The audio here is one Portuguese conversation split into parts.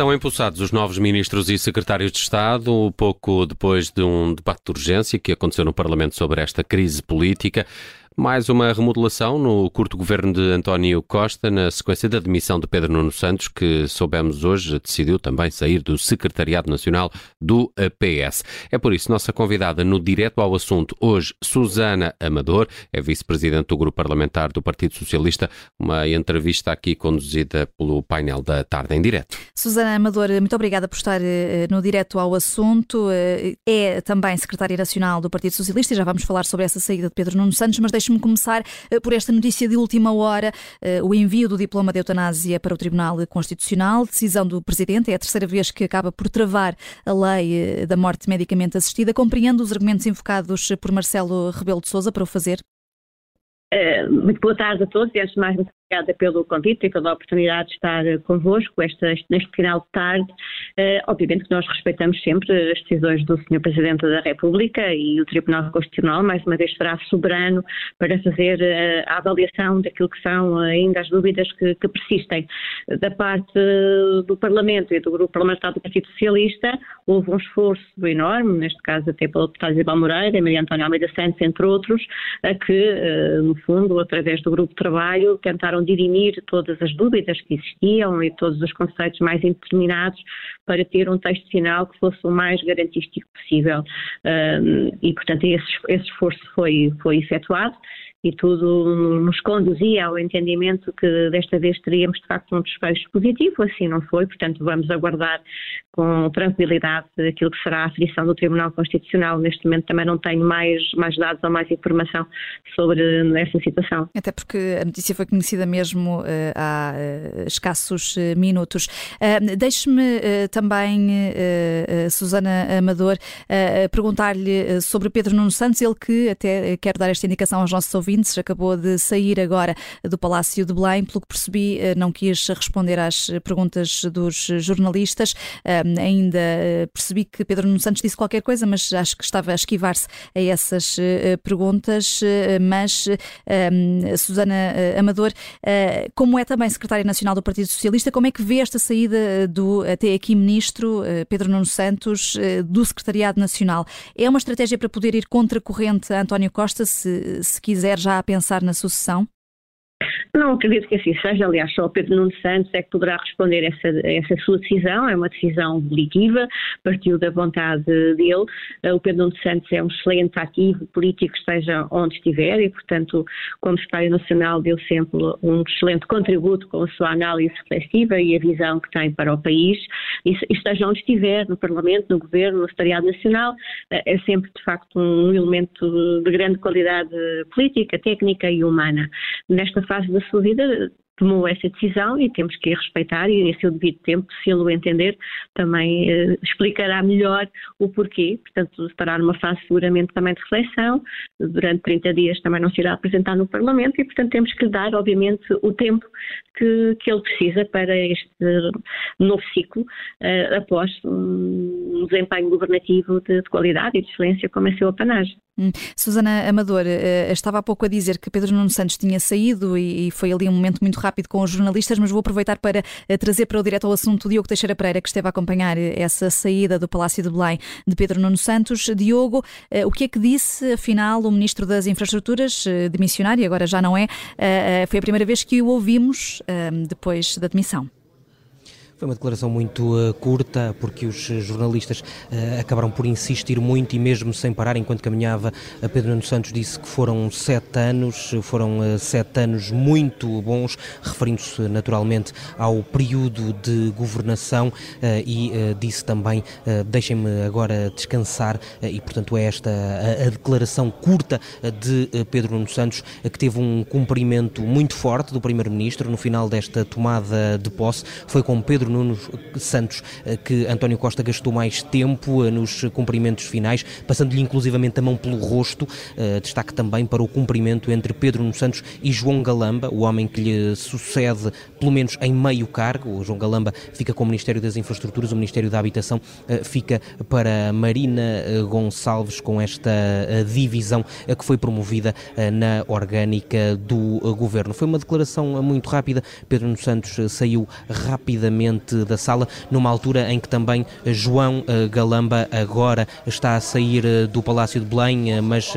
Estão empossados os novos ministros e secretários de Estado, pouco depois de um debate de urgência que aconteceu no Parlamento sobre esta crise política. Mais uma remodelação no curto governo de António Costa, na sequência da demissão de Pedro Nuno Santos, que soubemos hoje decidiu também sair do Secretariado Nacional do PS. É por isso nossa convidada no Direto ao Assunto hoje, Susana Amador, é vice-presidente do Grupo Parlamentar do Partido Socialista, uma entrevista aqui conduzida pelo painel da Tarde em Direto. Susana Amador, muito obrigada por estar eh, no Direto ao Assunto. Eh, é também secretária nacional do Partido Socialista e já vamos falar sobre essa saída de Pedro Nuno Santos, mas deixe-me começar eh, por esta notícia de última hora, eh, o envio do diploma de eutanásia para o Tribunal Constitucional, decisão do Presidente, é a terceira vez que acaba por travar a lei eh, da morte medicamente assistida. Compreendo os argumentos invocados por Marcelo Rebelo de Sousa para o fazer? muito boa tarde a todos e antes de mais obrigada pelo convite e pela oportunidade de estar convosco esta, neste final de tarde. Uh, obviamente que nós respeitamos sempre as decisões do Sr. Presidente da República e o Tribunal Constitucional, mais uma vez, será soberano para fazer uh, a avaliação daquilo que são ainda as dúvidas que, que, persistem. Da parte do Parlamento e do Grupo Parlamentar do Partido Socialista, houve um esforço enorme, neste caso até pelo deputado Isabel Moreira e Maria Antónia Almeida Santos, entre outros, a que, uh, no fundo, através do Grupo de Trabalho, tentaram tentaram dirimir todas as dúvidas que existiam e todos os conceitos mais indeterminados para ter um texto final que fosse o mais garantístico possível. Um, e, portanto, esse, esse esforço foi, foi efetuado e tudo nos conduzia ao entendimento que desta vez teríamos de facto um desfecho positivo, assim não foi, portanto vamos aguardar com tranquilidade aquilo que será a aflição do Tribunal Constitucional. Neste momento também não tenho mais, mais dados ou mais informação sobre essa situação. Até porque a notícia foi conhecida mesmo uh, há uh, escassos uh, minutos. Deixe-me também, Susana Amador, perguntar-lhe sobre Pedro Nuno Santos, ele que até quer dar esta indicação aos nossos ouvintes ouvintes, acabou de sair agora do Palácio de Belém. Pelo que percebi, eh, não quis responder às perguntas dos jornalistas. Ainda eh, percebi que Pedro Nuno Santos disse qualquer coisa, mas acho que estava a esquivar-se a essas eh, perguntas. Mas, Susana Amador, como é também secretária nacional do Partido Socialista, como é que vê esta saída do até aqui ministro Pedro Nuno Santos do Secretariado Nacional? É uma estratégia para poder ir contra corrente a António Costa, se, se quiser já a pensar na sucessão? Não acredito que assim seja, aliás, só o Pedro Nuno Santos é que poderá responder essa, essa sua decisão, é uma decisão volitiva, partiu da vontade dele. Eh, o Pedro Nuno Santos é um excelente ativo político, esteja onde estiver, e, portanto, como secretário nacional, deu sempre um excelente contributo com a sua análise reflexiva e a visão que tem para o país, e, esteja onde estiver, no Parlamento, no Governo, no Secretariado Nacional, eh, é sempre, de facto, um elemento de grande qualidade política, técnica e humana. Nesta fase da sua vida tomou essa decisão e temos que respeitar e, em seu devido tempo, se ele o entender, também eh, explicará melhor o porquê. Portanto, estará numa fase seguramente também de reflexão. Durante 30 dias também não se irá apresentar no Parlamento e, portanto, temos que dar, obviamente, o tempo que, que ele precisa para este novo ciclo, eh, após um desempenho governativo de, de, qualidade e de excelência, como é seu apanagem. Hum. Susana Amador, eh, estava há pouco a dizer que Pedro Nuno Santos tinha saído e, foi ali um momento muito rápido com os jornalistas, mas vou aproveitar para eh, trazer para o direto ao assunto Diogo Teixeira Pereira, que esteve a acompanhar eh, essa saída do Palácio de Belém de Pedro Nuno Santos. Diogo, eh, o que é que disse, afinal, o Ministro das Infraestruturas, de missionário, agora já não é, foi a primeira vez que o ouvimos depois da demissão. Foi uma declaração muito uh, curta, porque os jornalistas uh, acabaram por insistir muito e mesmo sem parar, enquanto caminhava, Pedro Nuno Santos disse que foram sete anos, foram uh, sete anos muito bons, referindo-se naturalmente ao período de governação e disse também, deixem-me agora descansar, e portanto é esta a, a declaração curta de Pedro Nuno Santos, que teve um cumprimento muito forte do Primeiro-Ministro no final desta tomada de posse, foi com Pedro Nuno Santos, eh, que António Costa gastou mais tempo eh, nos cumprimentos finais, passando-lhe inclusivamente a mão pelo rosto. Eh, destaque também para o cumprimento entre Pedro Nuno Santos e João Galamba, o homem que lhe sucede, pelo menos em meio cargo. O João Galamba fica com o Ministério das Infraestruturas, o Ministério da Habitação fica para Marina Gonçalves, com esta divisão que foi promovida na orgânica do governo. Foi uma declaração muito rápida. Pedro Nuno Santos saiu rapidamente presidente da sala, numa altura em que também João Galamba agora está a sair do Palácio de Belém, mas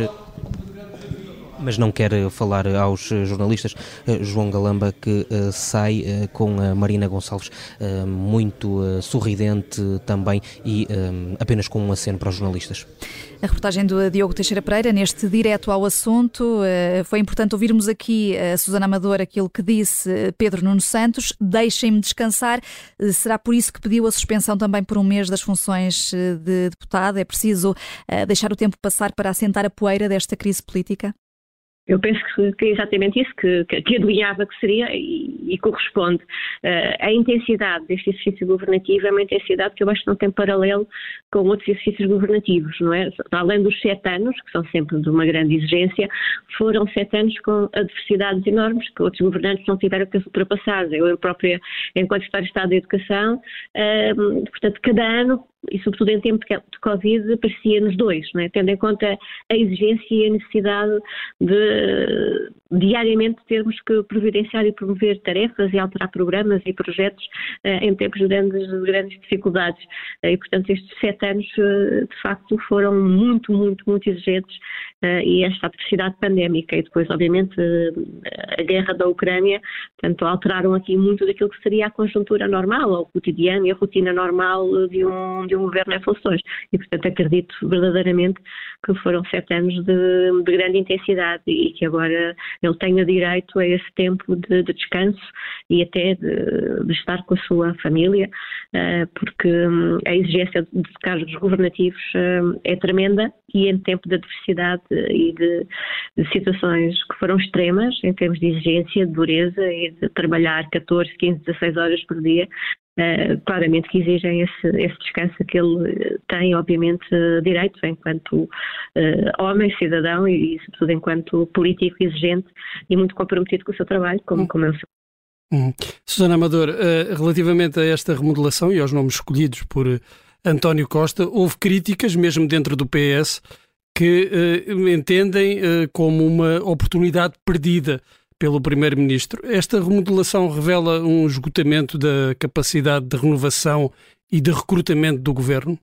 mas não quer falar aos jornalistas. Eh, João Galamba que eh, sai eh, com a Marina Gonçalves muito sorridente também e apenas com um aceno para os jornalistas. A reportagem do Diogo Teixeira Pereira, neste direto ao assunto, foi importante ouvirmos aqui a Susana Amador aquilo que disse Pedro Nuno Santos, deixem-me descansar. Será por isso que pediu a suspensão também por um mês das funções de deputado? É preciso deixar o tempo passar para assentar a poeira desta crise política? Eu penso que, é exatamente isso que, que, que que seria e, e corresponde. Uh, a intensidade deste exercício governativo é uma intensidade que eu acho que não tem paralelo com outros exercícios governativos, não é? Além dos sete anos, que são sempre de uma grande exigência, foram sete anos com adversidades enormes que outros governantes não tiveram que ultrapassar. Eu própria, enquanto Secretário de Estado da Educação, uh, portanto, cada ano e sobretudo em tempo de Covid, parecia-nos dois, é? tendo em conta a exigência e a necessidade de diariamente termos que providenciar e promover tarefas e alterar programas e projetos uh, em tempos de grandes, de grandes dificuldades. Uh, e, portanto, estes sete anos, uh, de facto, foram muito, muito, muito exigentes e esta adversidade pandémica e depois, obviamente, a guerra da Ucrânia, portanto, alteraram aqui muito daquilo que seria a conjuntura normal, ou o cotidiano e a rotina normal de um, de um governo em funções. E, portanto, acredito verdadeiramente que foram sete anos de, de grande intensidade e que agora ele tenha direito a esse tempo de, de descanso e até de, de, estar com a sua família, uh, porque um, a exigência de cargos governativos uh, é tremenda e em tempo de adversidade e de, de, situações que foram extremas em termos de exigência, de dureza e de trabalhar 14, 15, 16 horas por dia, Uh, claramente que exigem esse, esse, descanso que ele tem, obviamente, direito enquanto uh, homem, cidadão e, sobretudo, enquanto político exigente e muito comprometido com o seu trabalho, como, hum. como é o seu. Hum. Susana Amador, uh, relativamente a esta remodelação e aos nomes escolhidos por António Costa, houve críticas, mesmo dentro do PS, que entendem como uma oportunidade perdida pelo Primeiro-Ministro. Esta remodelação revela um esgotamento da capacidade de renovação e de recrutamento do governo?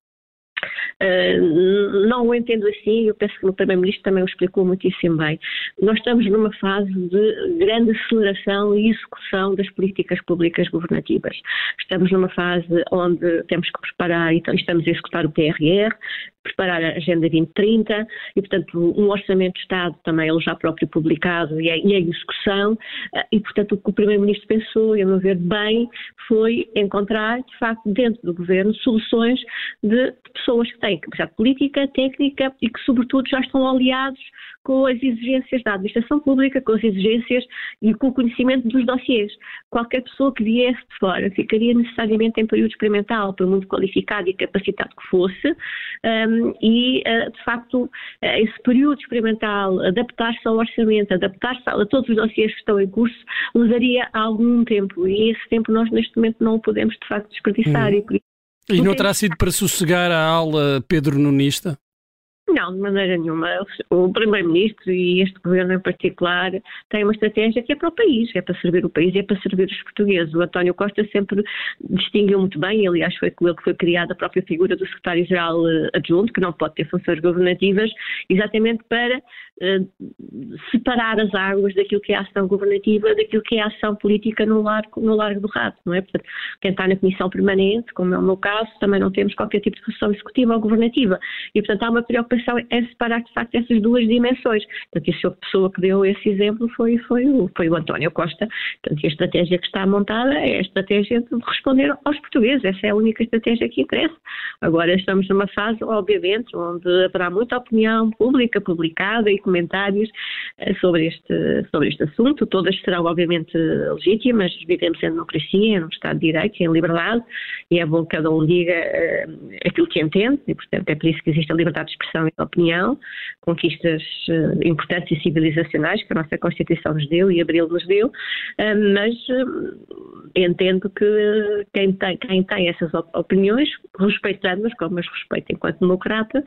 Uh, não o entendo assim, eu penso que o Primeiro-Ministro também o explicou muitíssimo bem. Nós estamos numa fase de grande aceleração e execução das políticas públicas governativas. Estamos numa fase onde temos que preparar, então estamos a executar o PRR, preparar a Agenda 2030 e, portanto, um orçamento de Estado também ele já próprio publicado e em execução eh, e, portanto, o que o Primeiro-Ministro pensou, e a meu ver bem, foi encontrar, de facto, dentro do Governo, soluções de pessoas que têm capacidade política, técnica e que, sobretudo, já estão aliados com as exigências da administração pública, com as exigências e com o conhecimento dos dossiers. Qualquer pessoa que viesse de fora ficaria necessariamente em período experimental, por muito qualificado e capacitado que fosse, um, e, uh, de facto, uh, esse período experimental, adaptar-se ao orçamento, adaptar-se a, a todos os dossiers que estão em curso, levaria algum tempo, e esse tempo nós, neste momento, não o podemos, de facto, desperdiçar. Hum. E, e não terá sido para sossegar a aula Pedro Nunista? Não, de maneira nenhuma. O Primeiro-Ministro e este governo em particular têm uma estratégia que é para o país, é para servir o país e é para servir os portugueses. O António Costa sempre distinguiu muito bem, aliás foi com ele que foi criada a própria figura do secretário-geral eh, adjunto, que não pode ter funções governativas, exatamente para eh, separar as águas daquilo que é a ação governativa daquilo que é a ação política no largo, no largo do rato, não é? Portanto, quem está na comissão permanente, como é o meu caso, também não temos qualquer tipo de função executiva ou governativa. E, portanto, há uma preocupação é separar de facto essas duas dimensões. Portanto, e a pessoa que deu esse exemplo foi, foi, o, foi o António Costa. Portanto, a estratégia que está montada é a estratégia de responder aos portugueses. Essa é a única estratégia que interessa. Agora estamos numa fase, obviamente, onde haverá muita opinião pública, publicada e comentários eh, sobre este, sobre este assunto. Todas serão, obviamente, legítimas. Vivemos em democracia, num Estado de Direito, em liberdade, e é bom que cada um diga uh, aquilo que entende, e, portanto, é por isso que existe a liberdade de expressão de opinião, conquistas uh, importantes e civilizacionais que a nossa Constituição nos deu e Abril nos deu, uh, mas uh, entendo que quem tem, quem tem essas opiniões, respeitando-as, como as respeito enquanto democrata,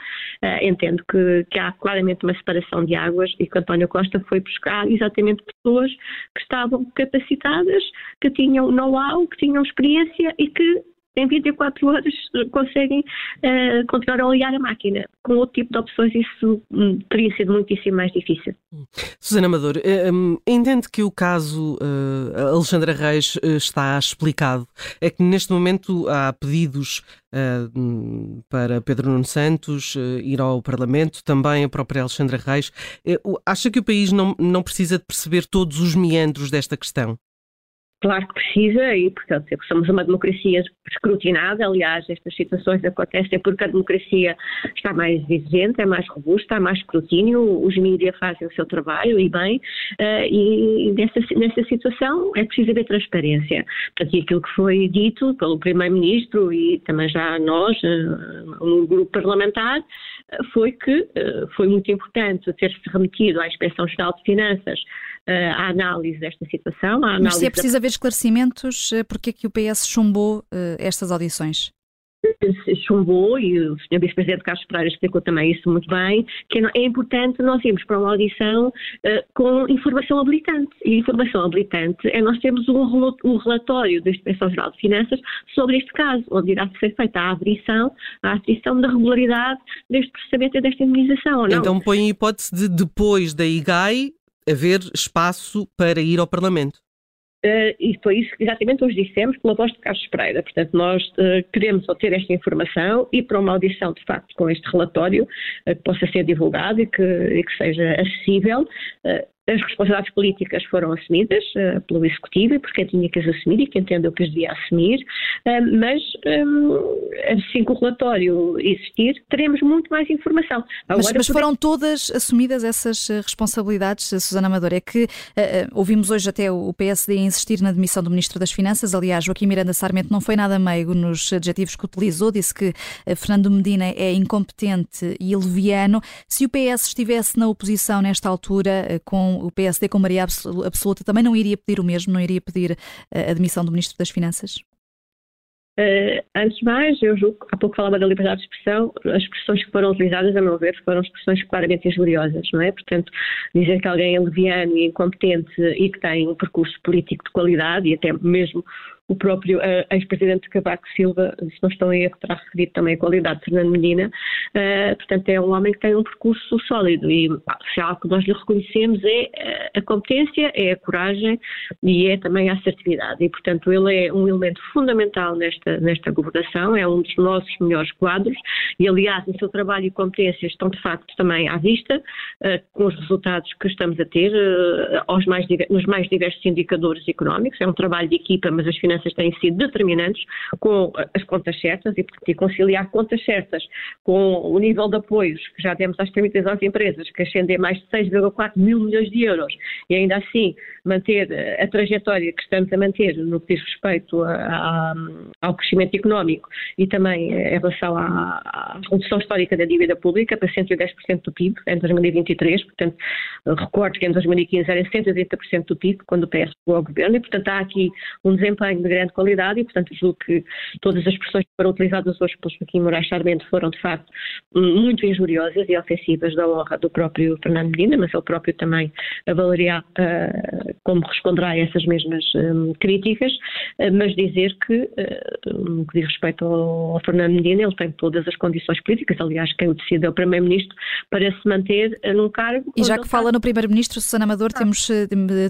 entendo que, que há claramente uma separação de águas e que António Costa foi buscar exatamente pessoas que estavam capacitadas, que tinham know-how, que tinham experiência e que em 24 horas conseguem uh, continuar a olhar a máquina. Com outro tipo de opções, isso um, teria sido muitíssimo mais difícil. Susana Amador, eh, um, que o caso uh, Alexandra Reis uh, está explicado? É que neste momento há pedidos para Pedro Nuno Santos ir ao Parlamento, também a própria Alexandra Reis. acha que o país não, não precisa de perceber todos os meandros desta questão? Claro que precisa e, portanto, somos uma democracia escrutinada. Aliás, estas situações acontecem porque a democracia está mais exigente, é mais robusta, há mais escrutínio, os mídias fazem o seu trabalho e bem, uh, e nessa, nessa situação é preciso haver transparência. Portanto, e aquilo que foi dito pelo Primeiro-Ministro e também já nós, no grupo parlamentar, uh, foi que foi muito importante ter-se remetido à Inspeção Geral de Finanças a análise desta situação. Mas se é preciso da... haver esclarecimentos, eh, porque é que o PS chumbou uh, estas audições? chumbou, e o Sr. Vice-Presidente Carlos Pereira explicou também isso muito bem, que é importante nós irmos para uma audição uh, com informação habilitante. E informação habilitante é nós termos um, um relatório da Inspeção-Geral de Finanças sobre este caso, onde irá ser feita a averição, a averição da regularidade deste processamento e desta indemnização. Então põe a hipótese de depois da IGAI haver espaço para ir ao Parlamento. Uh, e foi isso que exatamente hoje dissemos pela voz de Carlos Pereira. Portanto, nós uh, queremos obter esta informação e para uma audição, de facto, com este relatório, uh, que possa ser divulgado e que, e que seja acessível. As responsabilidades políticas foram assumidas uh, pelo Executivo, porque tinha que as assumir e que entendeu que as devia assumir, uh, mas um, assim que o relatório existir, teremos muito mais informação. Agora, mas, mas foram todas assumidas essas eh, responsabilidades, Susana Amador? É que uh, ouvimos hoje até o PSD insistir na demissão do Ministro das Finanças, aliás, Joaquim Miranda Sarmento não foi nada meigo nos adjetivos que utilizou, disse que Fernando Medina é incompetente e leviano. Se o PS estivesse na oposição nesta altura, com o PSD com maioria absoluta também não iria pedir o mesmo, não iria pedir eh, a demissão do Ministro das Finanças? Uh, antes de mais, eu julgo, há pouco falava da liberdade de expressão, as expressões que foram utilizadas, a meu ver, foram expressões claramente injuriosas, não é? Portanto, dizer que alguém é leviano e incompetente e que tem um percurso político de qualidade e até mesmo o próprio uh, ex-presidente Cavaco Silva, se não estou em erro, terá referido também a qualidade de Fernando Medina, uh, portanto é um homem que tem um percurso sólido e se há algo que nós lhe reconhecemos é eh, a competência, é a coragem e é também a assertividade. E portanto ele é um elemento fundamental nesta, nesta governação, é um dos nossos melhores quadros e aliás o seu trabalho e competências estão de facto também à vista uh, com os resultados que estamos a ter aos mais, nos mais diversos indicadores económicos, é um trabalho de equipa mas as finanças finanças têm sido determinantes com as contas certas e, conciliar contas certas com o nível de apoios que já demos às 32 empresas, que ascendem mais de 6,4 mil milhões de euros, e ainda assim manter a trajetória que estamos a manter no que diz respeito a, a, ao crescimento económico e também em relação à, à redução histórica da dívida pública para 110% do PIB em 2023, portanto, recordo que em 2015 era 130% do PIB, quando o PS chegou ao governo, e portanto há aqui um desempenho de grande qualidade e, portanto, julgo que todas as expressões que foram utilizadas hoje pelo Joaquim Moraes Sarmento foram, de facto, muito injuriosas e ofensivas da honra do próprio Fernando Medina, mas ele próprio também avaliará uh, como responderá a essas mesmas um, críticas, uh, mas dizer que, uh, no que diz respeito ao, ao, Fernando Medina, ele tem todas as condições políticas, aliás, quem o decide é o Primeiro-Ministro, para se manter num cargo. E já que fala no Primeiro-Ministro, Susana Amador, ah. temos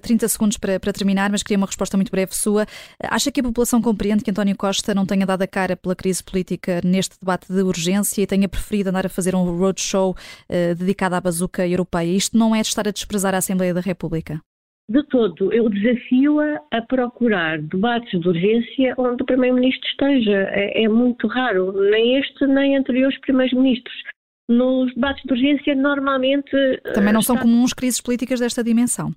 30 segundos para, para terminar, mas queria uma resposta muito breve sua. Acha que a população compreende que António Costa não tenha dado a cara pela crise política neste debate de urgência e tenha preferido andar a fazer um roadshow uh, dedicado à bazuca europeia? Isto não é de estar a desprezar a Assembleia da República? De todo, eu desafio-a a procurar debates de urgência onde o Primeiro-Ministro esteja. É, é, muito raro, nem este nem anteriores Primeiros-Ministros. Nos debates de urgência, normalmente. Também não está... são comuns crises políticas desta dimensão.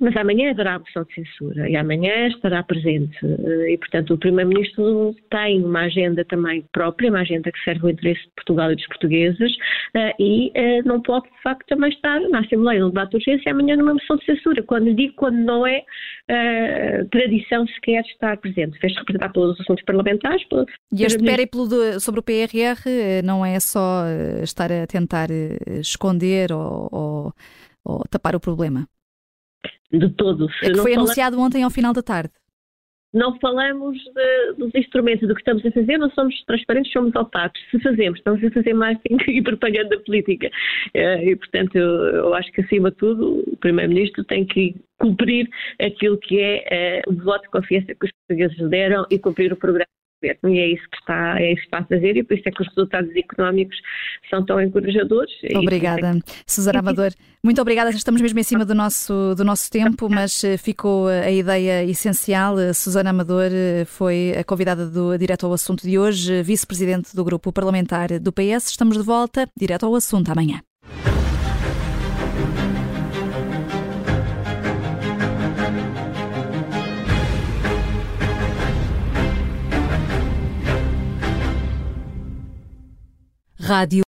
Mas amanhã haverá a moção de censura e amanhã estará presente. Eh, e, portanto, o Primeiro-Ministro tem uma agenda também própria, uma agenda que serve ao interesse de Portugal e dos portugueses, eh, e eh, não pode, de facto, também estar na Assembleia num debate de urgência e amanhã numa moção de censura. Quando digo quando não é tradição sequer estar presente. Fez-se representar pelos assuntos parlamentares. E este périplo sobre o PRR não é só estar a tentar esconder ou, ou, ou tapar o problema? De todo. Se é foi anunciado ontem ao final da tarde. Não falamos de, dos instrumentos, do que estamos a fazer, não somos transparentes, somos opacos. Se fazemos, estamos a fazer marketing e propaganda política. Eh, e, portanto, eu, eu acho que, acima de tudo, o Primeiro-Ministro tem que cumprir aquilo que é, é o voto de confiança que os portugueses deram e cumprir o programa e é isso que está, é isso que está a fazer e por isso é que os resultados económicos são tão encorajadores. Obrigada. É que... Susana Amador, muito obrigada. Estamos mesmo em cima do nosso, do nosso tempo, mas eh, ficou a ideia essencial. Eh, Susana Amador eh, foi a convidada do Direto ao Assunto de hoje, vice-presidente do grupo parlamentar do PS. Estamos de volta, direto ao assunto amanhã. Rádio